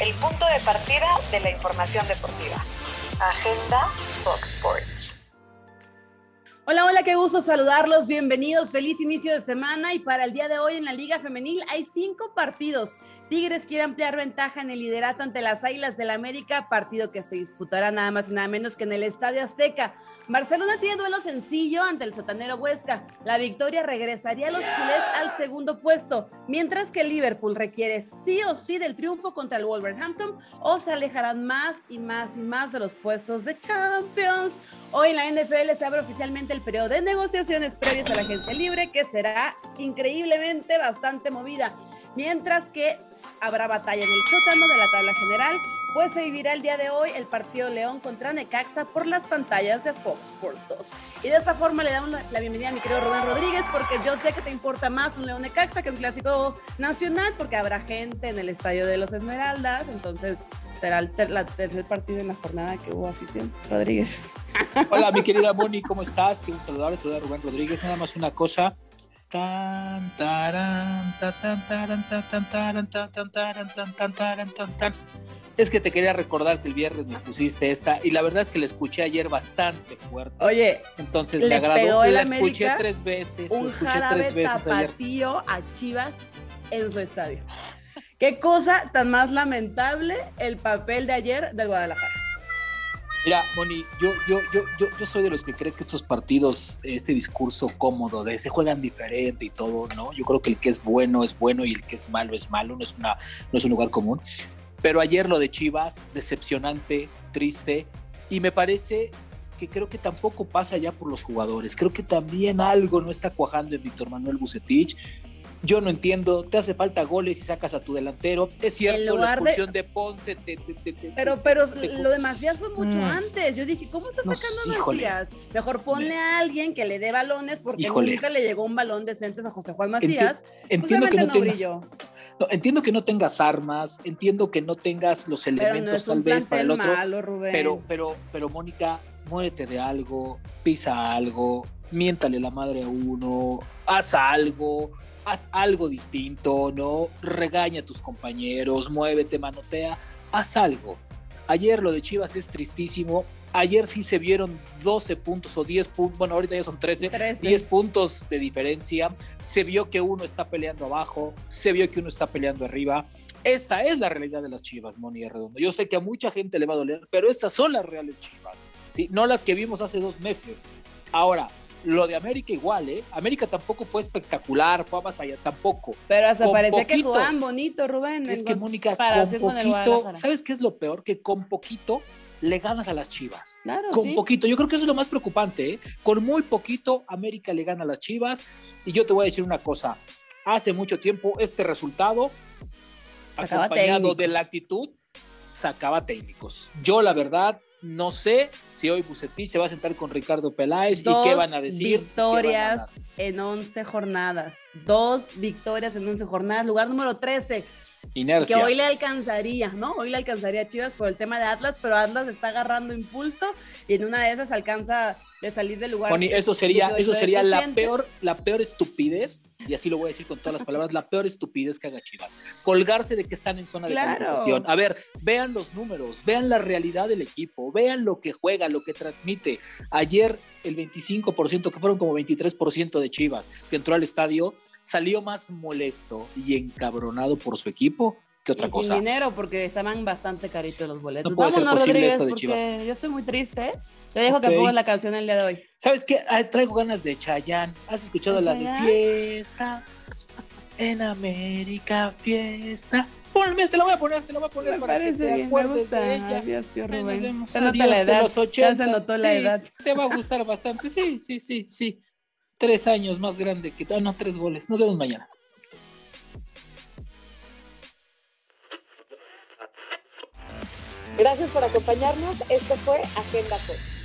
el punto de partida de la información deportiva. Agenda Fox Sports. Hola, hola, qué gusto saludarlos. Bienvenidos, feliz inicio de semana. Y para el día de hoy en la Liga Femenil hay cinco partidos. Tigres quiere ampliar ventaja en el liderato ante las Águilas del la América, partido que se disputará nada más y nada menos que en el Estadio Azteca. Barcelona tiene duelo sencillo ante el sotanero Huesca. La victoria regresaría a los culés al segundo puesto, mientras que Liverpool requiere sí o sí del triunfo contra el Wolverhampton o se alejarán más y más y más de los puestos de Champions. Hoy en la NFL se abre oficialmente el periodo de negociaciones previas a la agencia libre, que será increíblemente bastante movida. Mientras que habrá batalla en el sótano de la tabla general, pues se vivirá el día de hoy el partido León contra Necaxa por las pantallas de Fox Sports 2. Y de esta forma le damos la bienvenida a mi querido Rubén Rodríguez, porque yo sé que te importa más un León Necaxa que un clásico nacional, porque habrá gente en el estadio de los Esmeraldas, entonces será el tercer partido en la jornada que hubo afición. Rodríguez. Hola, mi querida Moni, ¿cómo estás? Quiero saludar, saludar a Rubén Rodríguez. Nada más una cosa. Es que te quería recordar que el viernes me pusiste esta y la verdad es que la escuché ayer bastante fuerte. Oye, entonces le agradó la escuché tres veces. Un escuché jarabe tres veces tapatío a Chivas en su estadio. Qué cosa tan más lamentable el papel de ayer del Guadalajara. Mira, Moni, yo, yo, yo, yo, yo soy de los que creen que estos partidos, este discurso cómodo de se juegan diferente y todo, ¿no? Yo creo que el que es bueno es bueno y el que es malo es malo, no es, una, no es un lugar común. Pero ayer lo de Chivas, decepcionante, triste, y me parece que creo que tampoco pasa ya por los jugadores. Creo que también algo no está cuajando en Víctor Manuel Bucetich. Yo no entiendo, te hace falta goles y sacas a tu delantero. Es cierto, la expulsión de, de Ponce. Te, te, te, pero pero lo de Macías fue mucho mm. antes. Yo dije, ¿cómo está sacando no, a Macías? Mejor ponle a alguien que le dé balones porque híjole. nunca le llegó un balón decente a José Juan Macías. Enti entiendo que no, no tengas, no, entiendo que no tengas armas, entiendo que no tengas los elementos tal vez para el otro. Malo, Rubén. Pero, pero, pero, Mónica, muérete de algo, pisa algo, miéntale la madre a uno, haz algo haz algo distinto, ¿no? Regaña a tus compañeros, muévete, manotea, haz algo. Ayer lo de Chivas es tristísimo. Ayer sí se vieron 12 puntos o 10 puntos, bueno, ahorita ya son 13, 13, 10 puntos de diferencia. Se vio que uno está peleando abajo, se vio que uno está peleando arriba. Esta es la realidad de las Chivas, Moni Redondo. Yo sé que a mucha gente le va a doler, pero estas son las reales Chivas, ¿sí? No las que vimos hace dos meses. Ahora, lo de América igual, ¿eh? América tampoco fue espectacular, fue más allá, tampoco. Pero hasta parecía que jugaban bonito, Rubén. Es que Mónica, con poquito, ¿sabes qué es lo peor? Que con poquito le ganas a las Chivas. Claro, con sí. poquito. Yo creo que eso es lo más preocupante, ¿eh? Con muy poquito América le gana a las Chivas. Y yo te voy a decir una cosa. Hace mucho tiempo este resultado, Sacaba acompañado técnicos. de la actitud, sacaba técnicos. Yo, la verdad, no sé si hoy Bucetich se va a sentar con Ricardo Peláez Dos y qué van a decir. victorias a en 11 jornadas. Dos victorias en 11 jornadas. Lugar número 13. Inercia. Que hoy le alcanzaría, ¿no? Hoy le alcanzaría a Chivas por el tema de Atlas, pero Atlas está agarrando impulso y en una de esas alcanza de salir del lugar. Moni, eso sería, eso sería la peor, la peor estupidez, y así lo voy a decir con todas las palabras, la peor estupidez que haga Chivas. Colgarse de que están en zona de calificación. A ver, vean los números, vean la realidad del equipo, vean lo que juega, lo que transmite. Ayer el 25%, que fueron como 23% de Chivas, que entró al estadio, salió más molesto y encabronado por su equipo que otra y cosa. Sin dinero, porque estaban bastante caritos los boletos. No puede ser Vámonos, posible Rodríguez, esto de Chivas. yo estoy muy triste. ¿eh? Te dejo que Ok. pongas la canción el día de hoy. ¿Sabes qué? Ay, traigo ganas de Chayanne. ¿Has escuchado ¿De la de fiesta? En América, fiesta. Ponme, te la voy a poner, te la voy a poner Me para que parece te bien, me gusta. de ella. Adiós, tío vemos. La de edad. Ya se 80s. notó la Sí, edad. Te va a gustar bastante. Sí, sí, sí, sí. Tres años más grande que. Ah, no, tres goles. Nos vemos mañana. Gracias por acompañarnos. Esto fue Agenda Fox.